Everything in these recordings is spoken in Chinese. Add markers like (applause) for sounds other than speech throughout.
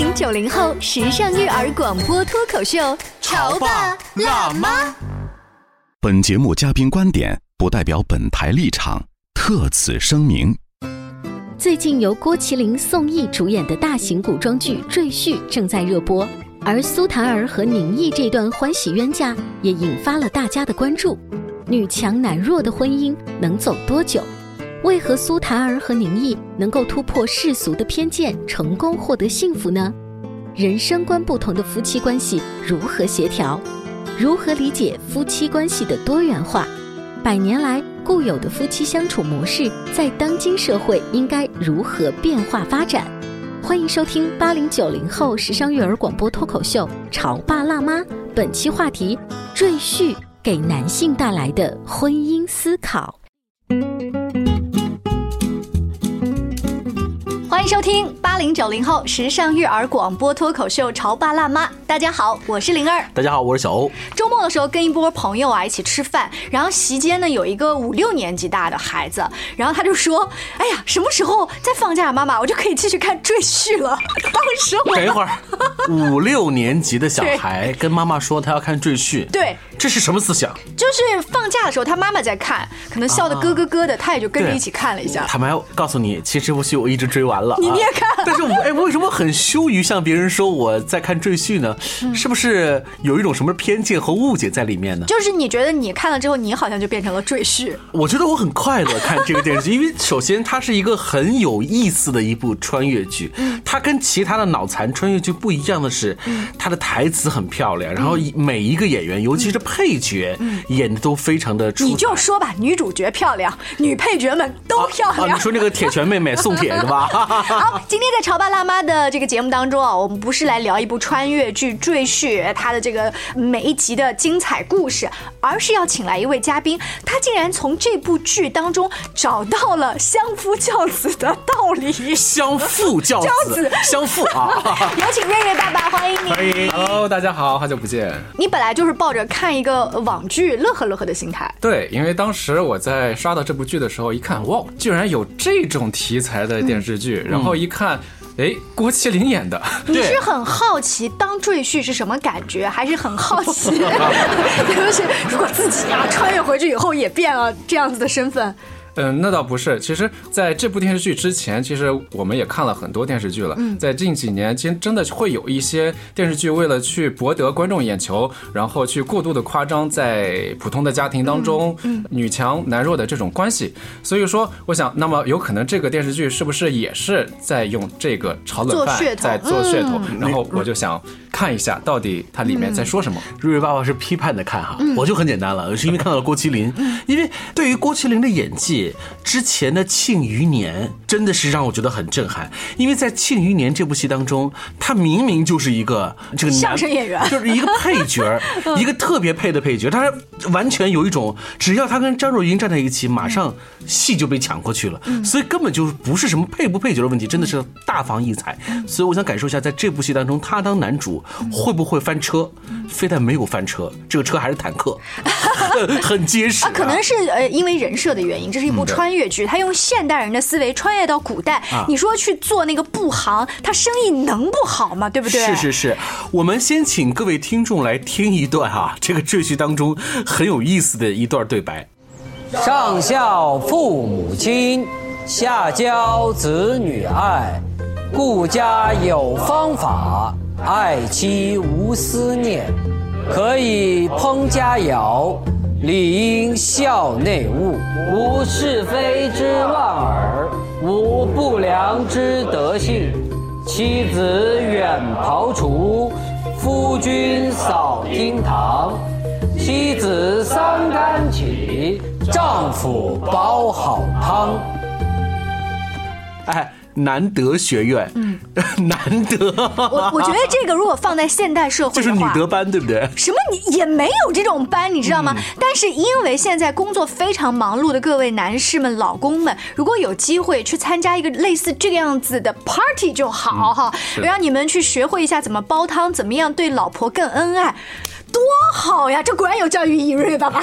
八零九零后时尚育儿广播脱口秀，潮爸辣妈。本节目嘉宾观点不代表本台立场，特此声明。最近由郭麒麟、宋轶主演的大型古装剧《赘婿》正在热播，而苏檀儿和宁毅这段欢喜冤家也引发了大家的关注。女强男弱的婚姻能走多久？为何苏檀儿和宁毅能够突破世俗的偏见，成功获得幸福呢？人生观不同的夫妻关系如何协调？如何理解夫妻关系的多元化？百年来固有的夫妻相处模式，在当今社会应该如何变化发展？欢迎收听八零九零后时尚育儿广播脱口秀《潮爸辣妈》，本期话题：赘婿给男性带来的婚姻思考。欢迎收听零九零后时尚育儿广播脱口秀《潮爸辣妈》。大家好，我是灵儿。大家好，我是小欧。周末的时候跟一波朋友啊一起吃饭，然后席间呢有一个五六年级大的孩子，然后他就说：“哎呀，什么时候再放假，妈妈我就可以继续看《赘婿》了。(laughs) ”当时我等一会儿，五六年级的小孩跟妈妈说他要看《赘婿》，对，这是什么思想？就是放假的时候他妈妈在看，可能笑得咯咯咯的，他也就跟着一起看了一下。坦白告诉你，其实这部戏我一直追完了，你你也看？但是我哎，为什么很羞于向别人说我在看《赘婿》呢？是不是有一种什么偏见和误解在里面呢？就是你觉得你看了之后，你好像就变成了赘婿。我觉得我很快乐看这个电视剧，因为首先它是一个很有意思的一部穿越剧。它跟其他的脑残穿越剧不一样的是，它的台词很漂亮，然后每一个演员，尤其是配角，演的都非常的出。你就说吧，女主角漂亮，女配角们都漂亮。你说那个铁拳妹妹宋铁是吧？(laughs) 好，今天在潮爸辣妈的这个节目当中啊，我们不是来聊一部穿越剧《赘婿》它的这个每一集的精彩故事，而是要请来一位嘉宾，他竟然从这部剧当中找到了相夫教子的道理。相夫教子，(laughs) 相夫啊！有请瑞瑞爸爸，欢迎你。欢迎，Hello，大家好，好久不见。你本来就是抱着看一个网剧乐呵乐呵的心态。对，因为当时我在刷到这部剧的时候，一看，哇，居然有这种题材的电视剧，然后一看。哎，郭麒麟演的，(laughs) 你是很好奇当赘婿是什么感觉，还是很好奇，(laughs) 就是如果自己啊穿越回去以后也变了这样子的身份？嗯，那倒不是。其实，在这部电视剧之前，其实我们也看了很多电视剧了。嗯，在近几年，其实真的会有一些电视剧为了去博得观众眼球，然后去过度的夸张在普通的家庭当中，女强男弱的这种关系。所以说，我想，那么有可能这个电视剧是不是也是在用这个炒冷饭，在做噱头？然后我就想。看一下到底它里面在说什么。瑞瑞爸爸是批判的看哈，我就很简单了，是因为看到了郭麒麟。因为对于郭麒麟的演技，之前的《庆余年》真的是让我觉得很震撼。因为在《庆余年》这部戏当中，他明明就是一个这个相声演员，(laughs) 就是一个配角，(laughs) 一个特别配的配角。他完全有一种，只要他跟张若昀站在一起，马上戏就被抢过去了。所以根本就不是什么配不配角的问题，真的是大放异彩。所以我想感受一下，在这部戏当中，他当男主。会不会翻车？非但没有翻车，这个车还是坦克，(laughs) 很结实。可能是呃，因为人设的原因，这是一部穿越剧，他用现代人的思维穿越到古代。你说去做那个布行，他生意能不好吗？对不对？是是是，我们先请各位听众来听一段哈，(laughs) 这个赘婿当中很有意思的一段对白：上孝父母亲，下教子女爱，顾家有方法。爱妻无思念，可以烹佳肴，理应孝内务，无是非之妄耳，无不良之德性。妻子远庖厨，夫君扫厅堂。妻子三竿起，丈夫煲好汤。哎。南德学院，嗯，南德，我我觉得这个如果放在现代社会就是，女德班，对不对？什么你也没有这种班，你知道吗？嗯但是因为现在工作非常忙碌的各位男士们、老公们，如果有机会去参加一个类似这个样子的 party 就好哈，的让你们去学会一下怎么煲汤，怎么样对老婆更恩爱。多好呀！这果然有教育意义，瑞爸爸。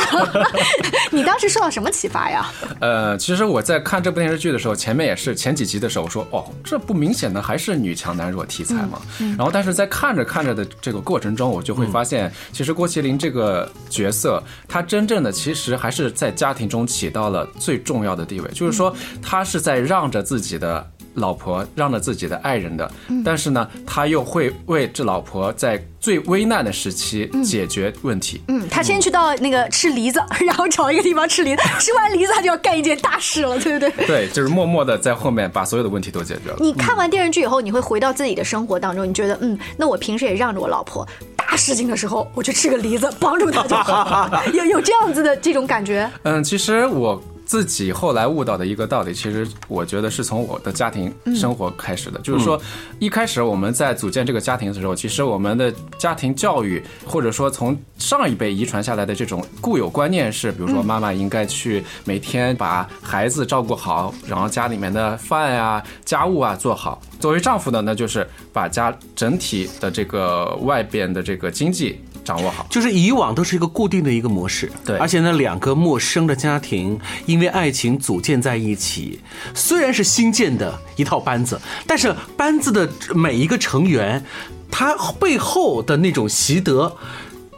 (laughs) 你当时受到什么启发呀？呃，其实我在看这部电视剧的时候，前面也是前几集的时候我说，哦，这不明显的还是女强男弱题材嘛。然后，但是在看着看着的这个过程中，我就会发现，其实郭麒麟这个角色，他真正的其实还是在家庭中起到了最重要的地位，就是说，他是在让着自己的。老婆让着自己的爱人的，但是呢，他又会为这老婆在最危难的时期解决问题。嗯，他先去到那个吃梨子，(laughs) 然后找一个地方吃梨子，吃完梨子他就要干一件大事了，对不对？(laughs) 对，就是默默的在后面把所有的问题都解决了。你看完电视剧以后，你会回到自己的生活当中，你觉得，嗯，那我平时也让着我老婆，大事情的时候，我去吃个梨子，帮助她就好了。(laughs) 有有这样子的这种感觉？嗯，其实我自己后来悟到的一个道理，其实我觉得是从我的家庭生活开始的。就是说，一开始我们在组建这个家庭的时候，其实我们的家庭教育，或者说从上一辈遗传下来的这种固有观念是，比如说妈妈应该去每天把孩子照顾好，然后家里面的饭啊、家务啊做好。作为丈夫的呢，那就是把家整体的这个外边的这个经济掌握好。就是以往都是一个固定的一个模式，对而且呢，两个陌生的家庭因为爱情组建在一起，虽然是新建的一套班子，但是班子的每一个成员，他背后的那种习得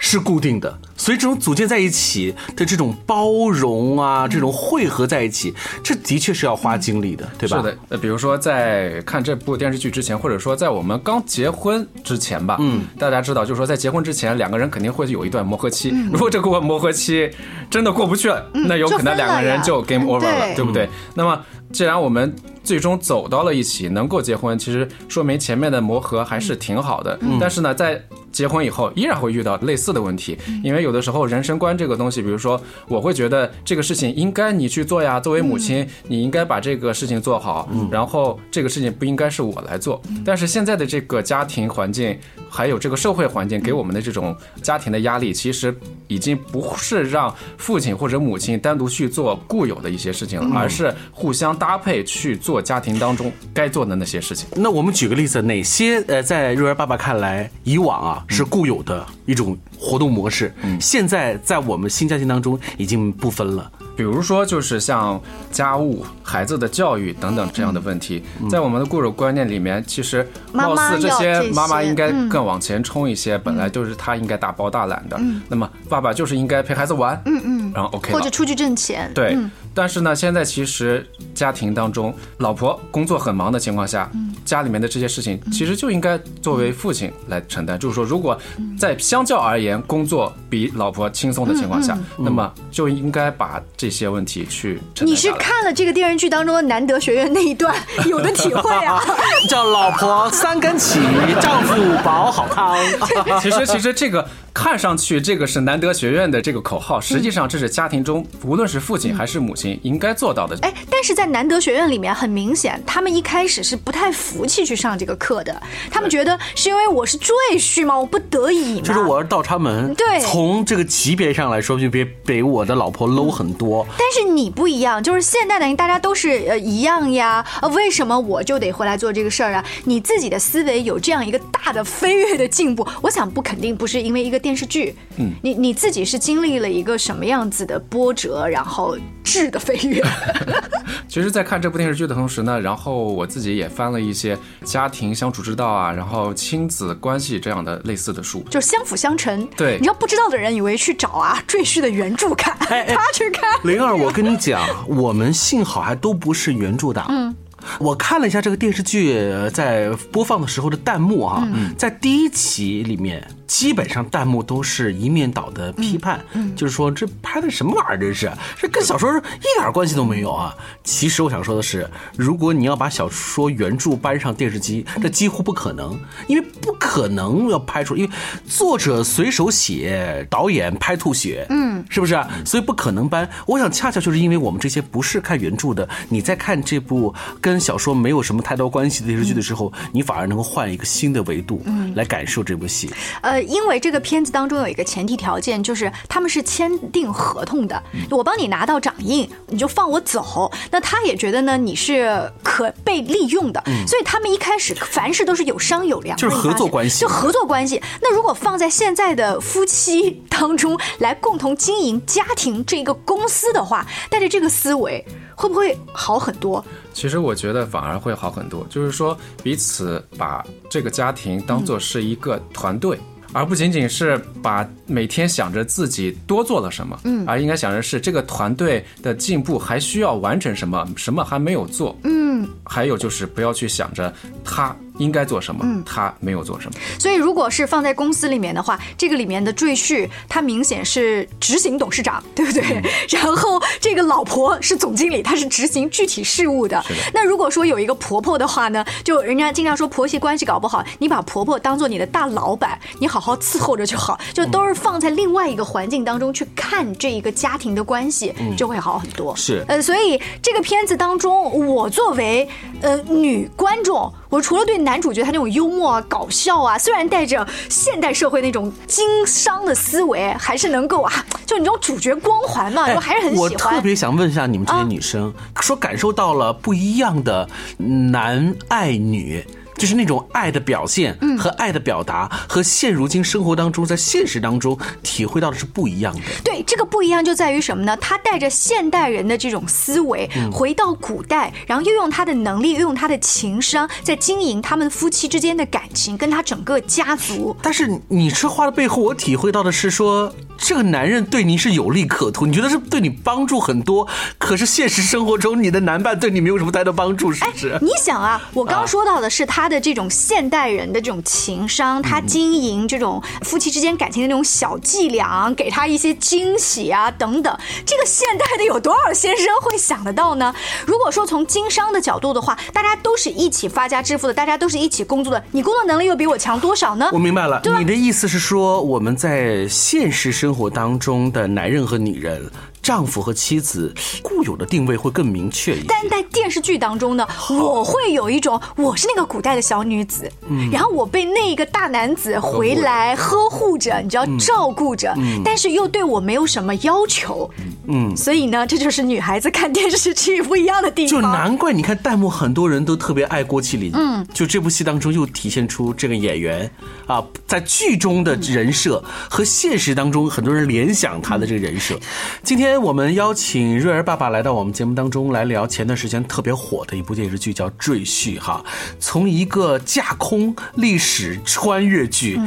是固定的，所以这种组建在一起的这种包容啊，这种汇合在一起，这的确是要花精力的，对吧？是的，呃，比如说在看这部电视剧之前，或者说在我们刚结婚之前吧，嗯，大家知道，就是说在结婚之前，两个人肯定会有一段磨合期。如果这个磨合期真的过不去了，那有可能两个人就 game over 了，对对不对？那么既然我们最终走到了一起，能够结婚，其实说明前面的磨合还是挺好的。但是呢，在结婚以后，依然会遇到类似的问题，因为有的时候人生观这个东西，比如说我会觉得这个事情应该你去做呀，作为母亲，你应该把这个事情做好，然后这个事情不应该是我来做。但是现在的这个家庭环境，还有这个社会环境给我们的这种家庭的压力，其实已经不是让父亲或者母亲单独去做固有的一些事情了，而是互相搭配去做家庭当中该做的那些事情。那我们举个例子，哪些呃，在瑞儿爸爸看来，以往啊是固有的一种活动模式，现在在我们新家庭当中已经不分了。比如说，就是像家务、孩子的教育等等这样的问题，在我们的固有观念里面，其实貌似这些妈妈应该嗯更往前冲一些，本来就是她应该大包大揽的。那么爸爸就是应该陪孩子玩，嗯嗯，然后 OK 或者。出去挣钱？对，嗯但是呢，现在其实家庭当中，老婆工作很忙的情况下，家里面的这些事情其实就应该作为父亲来承担。就是说，如果在相较而言工作比老婆轻松的情况下，那么就应该把这些问题去承担你是看了这个电视剧当中的南德学院那一段有的体会啊？(laughs) 叫老婆三更起，丈夫煲好汤。(laughs) 其实，其实这个看上去这个是南德学院的这个口号，实际上这是家庭中无论是父亲还是母亲应该做到的。哎，但是在南德学院里面，很明显，他们一开始是不太服气去上这个课的。他们觉得是因为我是赘婿嘛，我不得已嘛。就是我是倒插门，对从这个级别上来说，就比比我的老婆 low 很多。但是你不一样，就是现代的大家都是呃一样呀，呃，为什么我就得回来做这个事儿啊？你自己的思维有这样一个大的飞跃的进步，我想不肯定不是因为一个电视剧，嗯，你你自己是经历了一个什么样子的波折，然后质的飞跃？(laughs) 其实，在看这部电视剧的同时呢，然后我自己也翻了一些家庭相处之道啊，然后亲子关系这样的类似的书。就是相辅相成。对你要不知道的人以为去找啊赘婿的原著看，哎哎 (laughs) 他去看。灵儿，我跟你讲，我们幸好还都不是原著党。嗯。我看了一下这个电视剧呃在播放的时候的弹幕哈、在第一期里面，基本上弹幕都是一面倒的批判，就是说这拍的什么玩意儿，这是？这跟小说一点关系都没有啊。其实我想说的是，如果你要把小说原著搬上电视机，这几乎不可能，因为不可能要拍出，因为作者随手写，导演拍吐血，嗯，是不是啊？所以不可能搬。我想恰恰就是因为我们这些不是看原著的，你在看这部跟跟小说没有什么太多关系的电视剧的时候，你反而能够换一个新的维度来感受这部戏。呃，因为这个片子当中有一个前提条件，就是他们是签订合同的，我帮你拿到掌印，你就放我走。那他也觉得呢，你是可被利用的，所以他们一开始凡事都是有商有量，就是合作关系就合作关系。那如果放在现在的夫妻当中来共同经营家庭这个公司的话，带着这个思维，会不会好很多？其实我觉得反而会好很多，就是说彼此把这个家庭当做是一个团队。而不仅仅是把每天想着自己多做了什么，嗯，而应该想着是这个团队的进步还需要完成什么，什么还没有做，嗯，还有就是不要去想着他应该做什么，他没有做什么，所以，如果是放在公司里面的话，这个里面的赘婿他明显是执行董事长，对不对？然后这个老婆是总经理，她是执行具体事务的。那如果说有一个婆婆的话呢，就人家经常说婆媳关系搞不好，你把婆婆当做你的大老板，你好好伺候着就好，就都是放在另外一个环境当中去看这一个家庭的关系，就会好很多。是呃，所以这个片子当中，我作为呃女观众，我除了对男主角他那种幽默啊、搞笑啊，虽然带着现代社会那种经商的思维，还是能够啊，就你这种主角光环嘛，我还是很喜欢。特别想问一下你们这些啊女生，说感受到了不一样的男爱女。就是那种爱的表现嗯和爱的表达，和现如今生活当中，在现实当中体会到的是不一样的。对，这个不一样就在于什么呢？他带着现代人的这种思维，嗯回到古代，然后又用他的能力，又用他的情商，在经营他们夫妻之间的感情，跟他整个家族。但是你这话的背后，我体会到的是说，这个男人对你是有利可图，你觉得是对你帮助很多，可是现实生活中，你的男伴对你没有什么太多帮助，是不是？你想啊，我刚刚说到的是他的这种现代人的这种情商，他经营这种夫妻之间感情的那种小伎俩，给他一些惊喜啊等等。这个现代的有多少先生会想得到呢？如果说从经商的角度的话，大家都是一起发家致富的，大家都是一起工作的，你工作能力又比我强多少呢？我明白了，你的意思是说，我们在现实生活当中的男人和女人，丈夫和妻子固有的定位会更明确一些。但在电视剧当中呢，我会有一种我是那个古代的小女子，然后我被那一个大男子回来呵护着，你知道照顾着，但是又对我没有什么要求，嗯，所以呢，这就是女孩子看电视剧不一样的地方。就。难怪你看弹幕很多人都特别爱郭麒麟，嗯，就这部戏当中又体现出这个演员啊，在剧中的人设和现实当中很多人联想他的这个人设。今天我们邀请瑞儿爸爸来到我们节目当中来聊前段时间特别火的一部电视剧，叫《赘婿》哈，从一个架空历史穿越剧。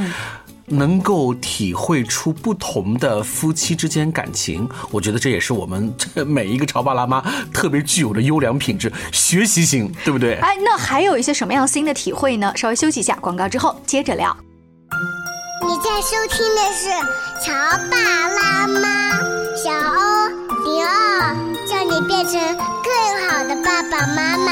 能够体会出不同的夫妻之间感情，我觉得这也是我们这每一个潮爸辣妈特别具有的优良品质，学习型，对不对？哎，那还有一些什么样新的体会呢？稍微休息一下，广告之后接着聊。你在收听的是《潮爸辣妈》，小欧零二，叫你变成更好的爸爸妈妈。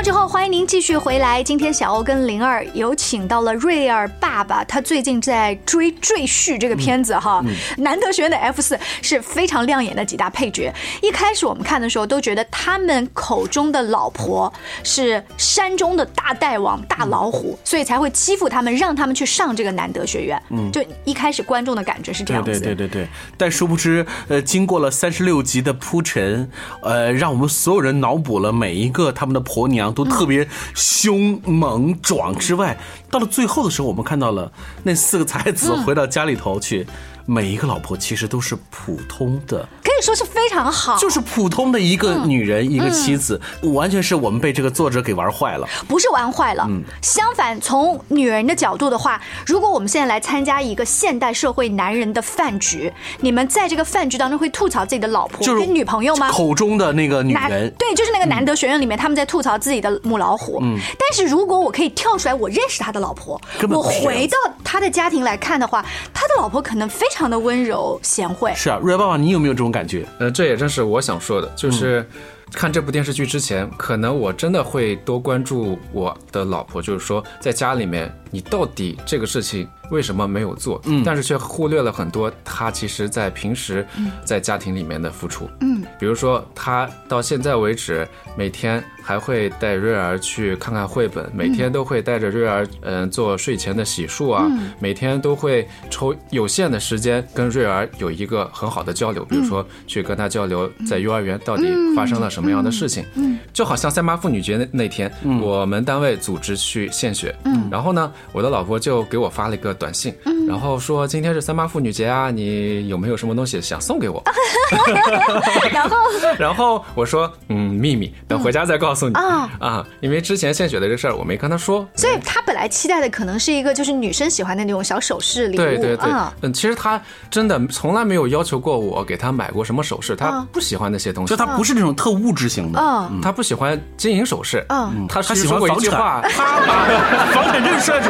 告之后，欢迎您继续回来。今天小欧跟灵儿有请到了瑞儿爸爸，他最近在追《赘婿》这个片子哈。南德学院的 F 四是非常亮眼的几大配角。一开始我们看的时候都觉得他们口中的老婆是山中的大大王、大老虎，所以才会欺负他们，让他们去上这个南德学院。嗯，就一开始观众的感觉是这样子。对对对对，但殊不知，呃，经过了三十六集的铺陈，呃，让我们所有人脑补了每一个他们的婆娘都特别凶猛壮之外，到了最后的时候，我们看到了那四个才子回到家里头去，每一个老婆其实都是普通的。说是非常好。就是普通的一个女人，一个妻子，完全是我们被这个作者给玩坏了。不是玩坏了。嗯相反，从女人的角度的话，如果我们现在来参加一个现代社会男人的饭局，你们在这个饭局当中会吐槽自己的老婆就是跟女朋友吗？口中的那个女人，对，就是那个南德学院里面，他们在吐槽自己的母老虎。嗯，但是如果我可以跳出来，我认识他的老婆我回到他的家庭来看的话，他的老婆可能非常的温柔贤惠。是啊，瑞儿爸爸，你有没有这种感觉？呃，这也正是我想说的，就是看这部电视剧之前，可能我真的会多关注我的老婆，就是说在家里面，你到底这个事情为什么没有做？嗯，但是却忽略了很多他其实在平时在家庭里面的付出。嗯，比如说他到现在为止，每天还会带瑞儿去看看绘本，每天都会带着瑞儿嗯、做睡前的洗漱啊，每天都会抽有限的时间跟瑞儿有一个很好的交流，比如说去跟他交流在幼儿园到底发生了什么样的事情。嗯，就好像三八妇女节那那天，我们单位组织去献血，嗯，然后呢，我的老婆就给我发了一个短信，然后说今天是三八妇女节啊，你有没有什么东西想送给我？(laughs) 然后然后我说，嗯，秘密，等回家再告诉你。啊。啊，因为之前献血的这事儿我没跟她说，所以她本来期待的可能是一个就是女生喜欢的那种小首饰礼物，对对对。啊，嗯，其实她真的从来没有要求过我给她买过什么首饰，他啊不喜欢那些东西。就，她不是那种特物质型的，嗯。他不喜欢金银首饰，嗯，他他喜欢 (laughs) 房产。句话，他把房产证算出来，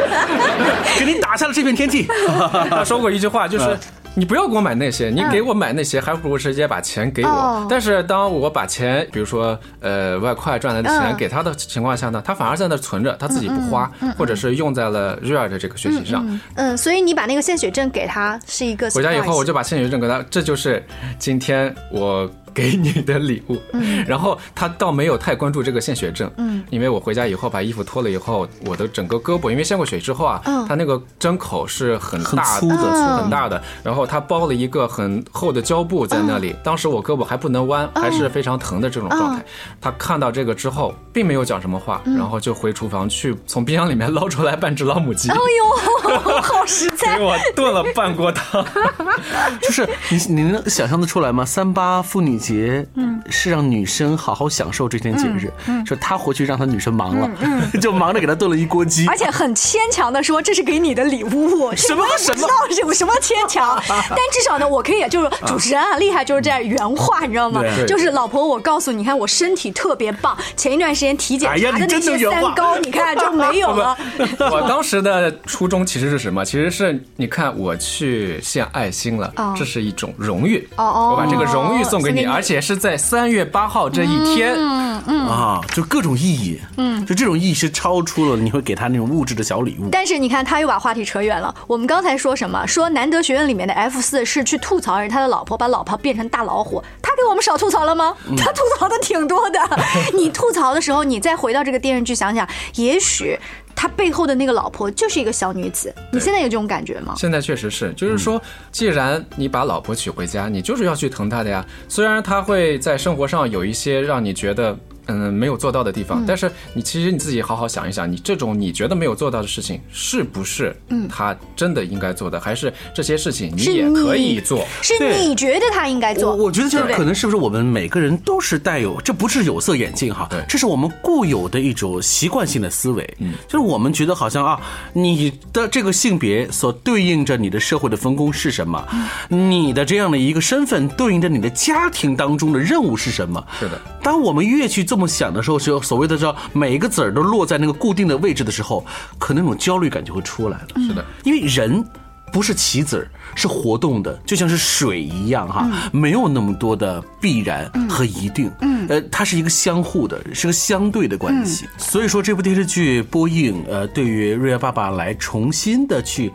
给你打下了这片天地。(laughs) 他说过一句话，就是。你不要给我买那些，你给我买那些，还不如直接把钱给我。哦但是当我把钱，比如说呃外快赚来的钱嗯给他的情况下呢，他反而在那存着，他自己不花，或者是用在了瑞儿的这个学习上。嗯，所以你把那个献血证给他是一个回家以后，我就把献血证给他，这就是今天我给你的礼物。嗯，然后他倒没有太关注这个献血证，嗯，因为我回家以后把衣服脱了以后，我的整个胳膊因为献过血之后啊，嗯他那个针口是很大很粗的粗很大的，然后他包了一个很厚的胶布在那里，当时我胳膊还不能弯，还是非常疼的这种状态。他看到这个之后，并没有讲什么话，然后就回厨房去从冰箱里面捞出来半只老母鸡。哎呦，(laughs) 好实在给。我炖了半锅汤，(laughs) 就是你你能想象得出来吗？三八妇女节，嗯，是让女生好好享受这天节日，嗯，说他回去让他女生忙了，(laughs) 就忙着给他炖了一锅鸡而。且很牵强的说这是给你的礼物，什么这个我不知道有什么牵强，(laughs) 但至少呢，我可以就是主持人啊厉害，就是在原话，你知道吗？就是老婆，我告诉你，看我身体特别棒，前一段时间体检哎呀你查的那些真的原话三高，你看就没有了。(laughs) 我当时的初衷其实是什么？其实是你看我去献爱心了，哦这是一种荣誉。哦哦我把这个荣誉送给你，送给你而且是在三月八号这一天。嗯嗯啊，就各种意义，嗯，就这种意义是超出了你会给他那种物质的小礼物。但是你看，他又把话题扯远了。我们刚才说什么？说南德学院里面的 F 四是去吐槽人他的老婆，把老婆变成大老虎。他给我们少吐槽了吗？他吐槽的挺多的。(laughs) 你吐槽的时候，你再回到这个电视剧想想，也许他背后的那个老婆就是一个小女子。你现在有这种感觉吗？现在确实是，就是说，既然你把老婆娶回家，你就是要去疼她的呀。虽然她会在生活上有一些让你觉得。嗯，没有做到的地方，但是你其实你自己好好想一想，你这种你觉得没有做到的事情，是不是嗯他真的应该做的，还是这些事情你也可以做？是你觉得他应该做？我觉得就是可能是不是我们每个人都是带有，这不是有色眼镜哈，这是我们固有的一种习惯性的思维，嗯，就是我们觉得好像啊，你的这个性别所对应着你的社会的分工是什么，你的这样的一个身份对应着你的家庭当中的任务是什么？是的，当我们越去这么想的时候，就所谓的叫每一个子儿都落在那个固定的位置的时候，可能那种焦虑感就会出来了。是的，因为人不是棋子儿，是活动的，就像是水一样哈，没有那么多的必然和一定。嗯，呃，它是一个相互的，是个相对的关系。所以说，这部电视剧播映，呃，对于瑞亚爸爸来重新的去。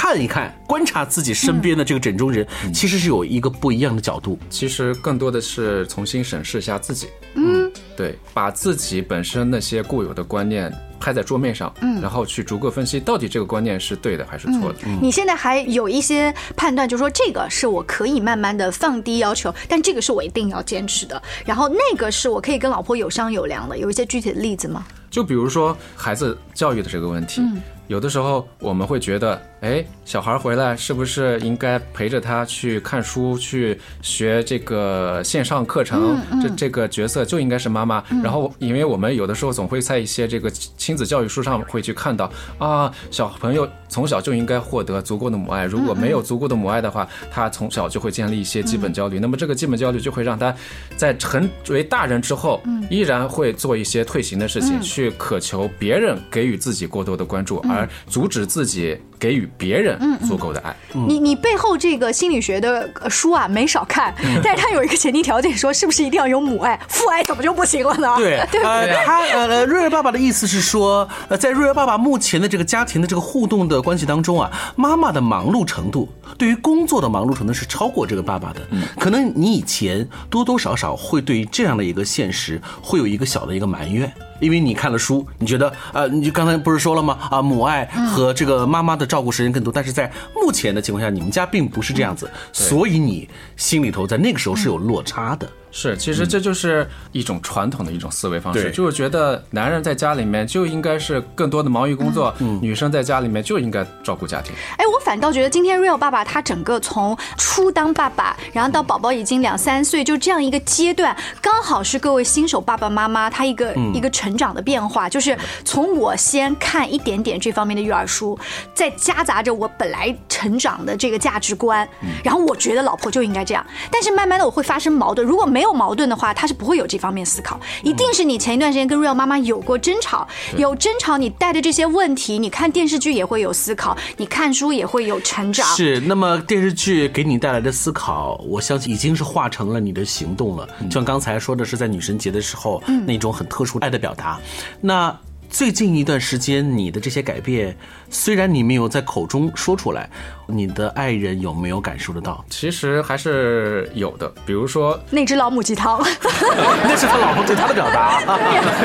看一看，观察自己身边的这个枕中人，其实是有一个不一样的角度。其实更多的是重新审视一下自己。嗯，对，把自己本身那些固有的观念拍在桌面上，嗯，然后去逐个分析，到底这个观念是对的还是错的。你现在还有一些判断，就是说这个是我可以慢慢的放低要求，但这个是我一定要坚持的。然后那个是我可以跟老婆有商有量的。有一些具体的例子吗？就比如说孩子教育的这个问题，有的时候我们会觉得，哎，小孩回来是不是应该陪着他去看书，去学这个线上课程？这这个角色就应该是妈妈。然后，因为我们有的时候总会在一些这个亲子教育书上会去看到啊，小朋友从小就应该获得足够的母爱，如果没有足够的母爱的话，他从小就会建立一些基本焦虑。那么这个基本焦虑就会让他在成为大人之后，依然会做一些退行的事情，去渴求别人给予自己过多的关注，而阻止自己给予别人足够的爱。你你背后这个心理学的呃书啊没少看，嗯 (laughs) 但是它有一个前提条件说，是不是一定要有母爱，父爱怎么就不行了呢？对，(laughs) 对不呃，对？他呃，瑞儿爸爸的意思是说，呃，在瑞瑞爸爸目前的这个家庭的这个互动的关系当中啊，妈妈的忙碌程度，对于工作的忙碌程度是超过这个爸爸的。可能你以前多多少少会对于这样的一个现实会有一个小的一个埋怨。因为你看了书，你觉得呃，你就刚才不是说了吗？啊，母爱和这个妈妈的照顾时间更多，但是在目前的情况下，你们家并不是这样子，所以你心里头在那个时候是有落差的。是，其实这就是一种传统的一种思维方式，对。就是觉得男人在家里面就应该是更多的忙于工作，女生在家里面就应该照顾家庭。哎，我反倒觉得今天 Real 爸爸他整个从初当爸爸，然后到宝宝已经两三岁，就这样一个阶段，刚好是各位新手爸爸妈妈他一个、一个成长的变化，就是从我先看一点点这方面的育儿书，再夹杂着我本来成长的这个价值观，然后我觉得老婆就应该这样，但是慢慢的我会发生矛盾，如果没有矛盾的话，他是不会有这方面思考，一定是你前一段时间跟 Real 妈妈有过争吵，有争吵，你带着这些问题，你看电视剧也会有思考，你看书也会有成长。是，那么电视剧给你带来的思考，我相信已经是化成了你的行动了。就像刚才说的是在女神节的时候，那种很特殊爱的表达。那最近一段时间，你的这些改变，虽然你没有在口中说出来，你的爱人有没有感受得到？其实还是有的，比如说，那只老母鸡汤，(laughs) 那是他老婆对他的表达。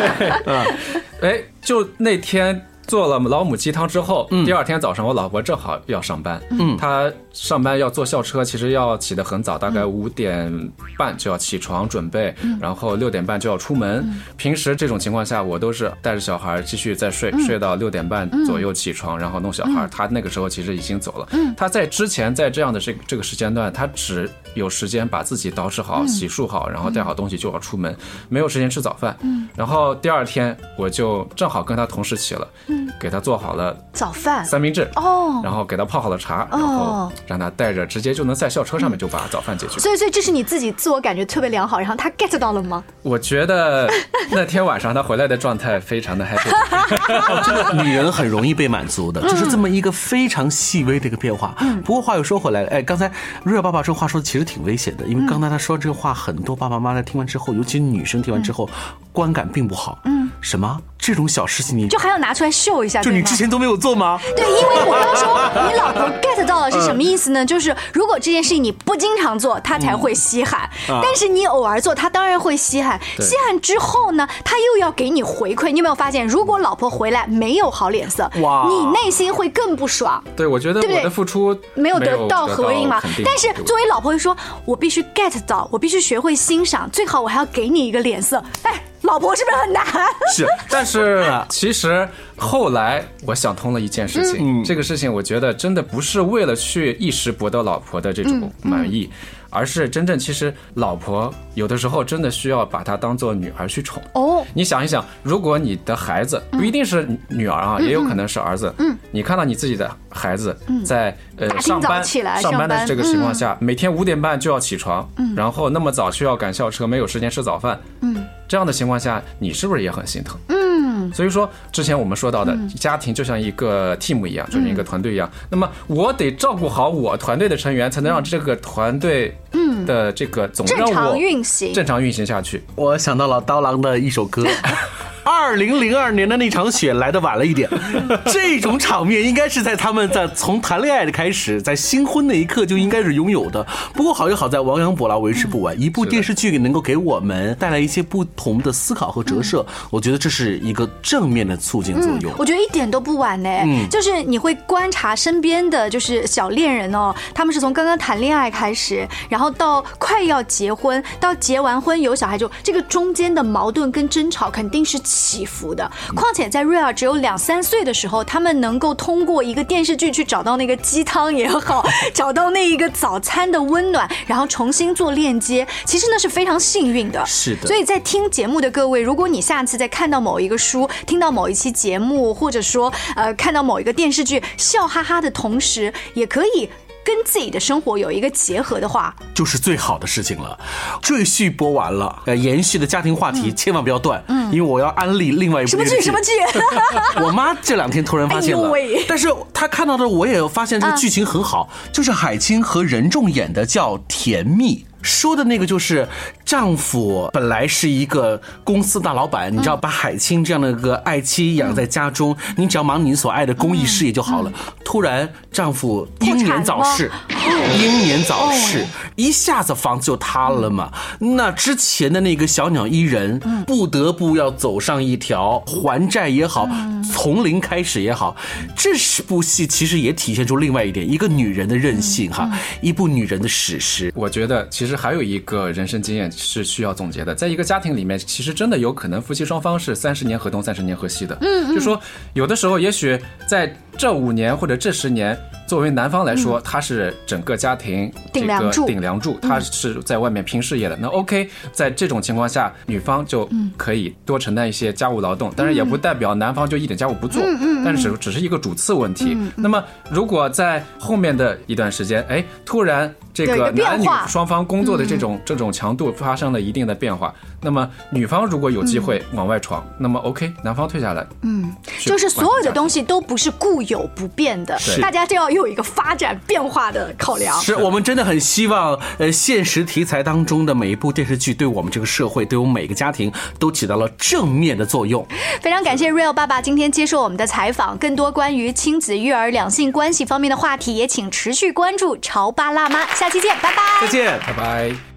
(laughs) 嗯哎，就那天做了老母鸡汤之后，第二天早上我老婆正好要上班，嗯，她上班要坐校车，其实要起得很早，大概五点半就要起床准备，然后六点半就要出门。平时这种情况下，我都是带着小孩继续再睡，睡到六点半左右起床，然后弄小孩。他那个时候其实已经走了，他在之前在这样的这个这个时间段，他只有时间把自己捯饬好、洗漱好，然后带好东西就要出门，没有时间吃早饭。然后第二天我就正好跟他同时起了，给他做好了早饭。三明治哦。然后给他泡好了茶，然后让他带着直接就能在校车上面就把早饭解决。所以所以这是你自己自我感觉特别良好，然后他 get 到了吗？我觉得那天晚上他回来的状态非常的 happy。真的，女人很容易被满足的，就是这么一个非常细微的一个变化。不过话又说回来，哎，刚才瑞尔爸爸这话说的其实挺危险的，因为刚才他说这个话，很多爸爸妈妈在听完之后，尤其女生听完之后，观感并不好。嗯，什么这种小事情你就还要拿出来秀一下，就你之前都没有做吗？对，因为我刚说你老婆 get 到了是什么意思呢？(laughs) 就是如果这件事情你不经常做，她才会稀罕；但是你偶尔做，她当然会稀罕。稀罕之后呢，她又要给你回馈。你有没有发现，如果老婆回来没有好脸色，哇你内心会更不爽。对，我觉得我的付出没有得到回应嘛？但是作为老婆会说，我必须 get 到，我必须学会欣赏，最好我还要给你一个脸色。哎，老婆是不是很难？是，但是其实后来我想通了一件事情，嗯。这个事情我觉得真的不是为了去一时博得老婆的这种满意，而是真正其实老婆有的时候真的需要把她当做女儿去宠。哦，你想一想，如果你的孩子不一定是女儿啊，也有可能是儿子。嗯，你看到你自己的孩子在呃上班上班。的这个情况下，每天五点半就要起床，然后那么早需要赶校车，没有时间吃早饭。嗯，这样的情况下，你是不是也很心疼？嗯，所以说之前我们说到的家庭就像一个 team 一样，就是一个团队一样。那么我得照顾好我团队的成员，才能让这个团队的这个总正常运行正常运行下去。我想到了刀郎的一首歌。(laughs) 二零零二年的那场雪来的晚了一点，(laughs) 这种场面应该是在他们在从谈恋爱的开始，在新婚那一刻就应该是拥有的。不过好就好在亡羊补牢，为时不晚。一部电视剧能够给我们带来一些不同的思考和折射，我觉得这是一个正面的促进作用。我觉得一点都不晚呢。就是你会观察身边的就是小恋人哦，他们是从刚刚谈恋爱开始，然后到快要结婚，到结完婚有小孩之后，这个中间的矛盾跟争吵肯定是起伏的。况且在瑞尔只有两三岁的时候，他们能够通过一个电视剧去找到那个鸡汤也好，(laughs) 找到那一个早餐的温暖，然后重新做链接，其实那是非常幸运的。是的所以在听节目的各位，如果你下次再看到某一个书，听到某一期节目，或者说呃看到某一个电视剧，笑哈哈的同时，也可以。跟自己的生活有一个结合的话，就是最好的事情了。赘婿播完了，呃，延续的家庭话题千万不要断。嗯，因为我要安利另外一部什么剧？什么剧？(laughs) 我妈这两天突然发现了哎，但是她看到的我也发现这个啊剧情很好，就是海清和任重演的叫《甜蜜》。说的那个就是丈夫本来是一个公司大老板，你知道把海清这样的一个爱妻养在家中，你只要忙你所爱的公益事业就好了。突然丈夫英年早逝，(laughs) 英年早逝，一下子房子就塌了嘛。那之前的那个小鸟依人，不得不要走上一条还债也好，从零开始也好，这是部戏其实也体现出另外一点，一个女人的韧性哈，一部女人的史诗。我觉得其实还有一个人生经验是需要总结的，在一个家庭里面，其实真的有可能夫妻双方是三十年河东，三十年河西的。嗯，就说有的时候，也许在这五年或者这十年，作为男方来说，他是整个家庭这个顶梁柱。顶梁柱，他是在外面拼事业的。那 OK，在这种情况下，女方就可以多承担一些家务劳动，但是也不代表男方就一点家务不做，但是只只是一个主次问题。那么如果在后面的一段时间，哎，突然这个个男女双方工作的这种、这种强度发生了一定的变化，那么女方如果有机会往外闯，那么 OK，男方退下来，嗯，就是所有的东西都不是固有不变的，是大家就要有一个发展变化的考量。是我们真的很希望，呃，现实题材当中的每一部电视剧，对我们这个社会，对我们每个家庭，都起到了正面的作用。非常感谢 Real 爸爸今天接受我们的采访，更多关于亲子育儿、两性关系方面的话题，也请持续关注潮爸辣妈。下期见，拜拜。再见。拜拜。